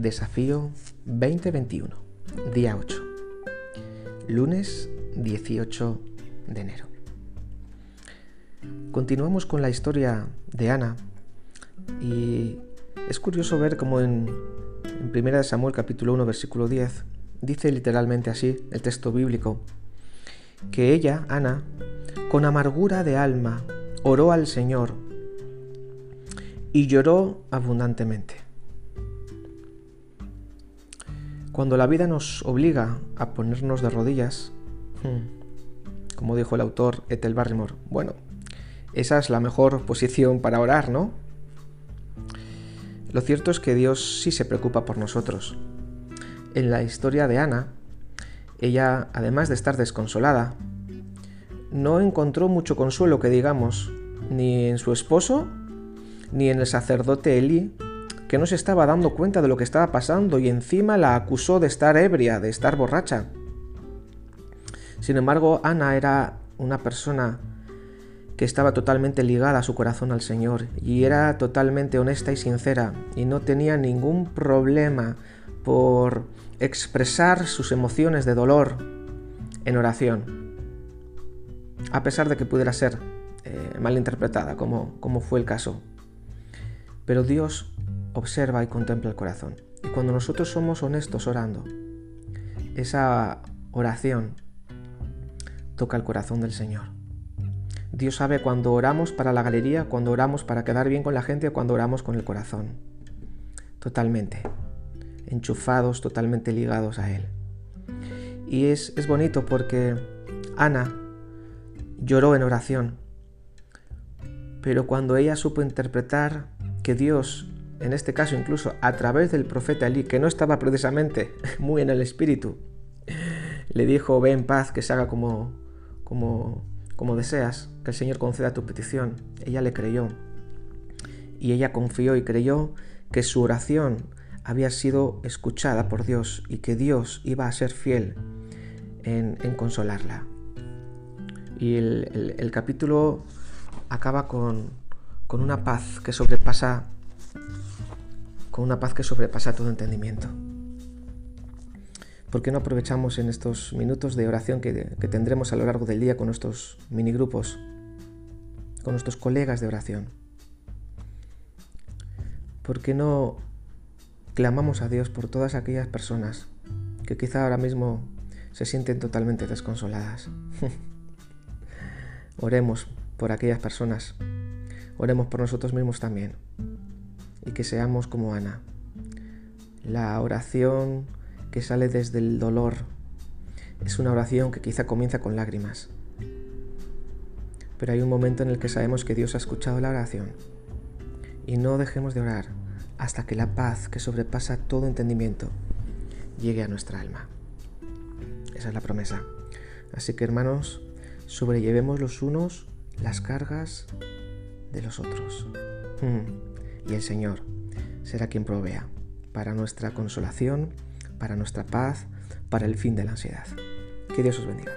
Desafío 2021, día 8, lunes 18 de enero. Continuamos con la historia de Ana y es curioso ver cómo en, en 1 Samuel capítulo 1 versículo 10 dice literalmente así el texto bíblico, que ella, Ana, con amargura de alma, oró al Señor y lloró abundantemente. Cuando la vida nos obliga a ponernos de rodillas, hmm, como dijo el autor Ethel Barrymore, bueno, esa es la mejor posición para orar, ¿no? Lo cierto es que Dios sí se preocupa por nosotros. En la historia de Ana, ella, además de estar desconsolada, no encontró mucho consuelo que digamos, ni en su esposo, ni en el sacerdote Eli, que no se estaba dando cuenta de lo que estaba pasando y encima la acusó de estar ebria, de estar borracha. Sin embargo, Ana era una persona que estaba totalmente ligada a su corazón al Señor y era totalmente honesta y sincera y no tenía ningún problema por expresar sus emociones de dolor en oración, a pesar de que pudiera ser eh, malinterpretada, como, como fue el caso. Pero Dios observa y contempla el corazón. Y cuando nosotros somos honestos orando, esa oración toca el corazón del Señor. Dios sabe cuando oramos para la galería, cuando oramos para quedar bien con la gente o cuando oramos con el corazón. Totalmente. Enchufados, totalmente ligados a Él. Y es, es bonito porque Ana lloró en oración. Pero cuando ella supo interpretar que Dios en este caso incluso a través del profeta Elí, que no estaba precisamente muy en el espíritu, le dijo, ve en paz, que se haga como, como, como deseas, que el Señor conceda tu petición. Ella le creyó. Y ella confió y creyó que su oración había sido escuchada por Dios y que Dios iba a ser fiel en, consolarla. Y el, capítulo acaba con, con una paz que sobrepasa con una paz que sobrepasa todo entendimiento. ¿Por qué no aprovechamos en estos minutos de oración que, tendremos a lo largo del día con nuestros minigrupos, con nuestros colegas de oración? ¿Por qué no clamamos a Dios por todas aquellas personas que quizá ahora mismo se sienten totalmente desconsoladas? Oremos por aquellas personas. Oremos por nosotros mismos también y que seamos como Ana. La oración que sale desde el dolor es una oración que quizá comienza con lágrimas. Pero hay un momento en el que sabemos que Dios ha escuchado la oración. Y no dejemos de orar hasta que la paz que sobrepasa todo entendimiento llegue a nuestra alma. Esa es la promesa. Así que hermanos, sobrellevemos los unos las cargas de los otros. Hmm y el Señor será quien provea para nuestra consolación, para nuestra paz, para el fin de la ansiedad. Que Dios os bendiga.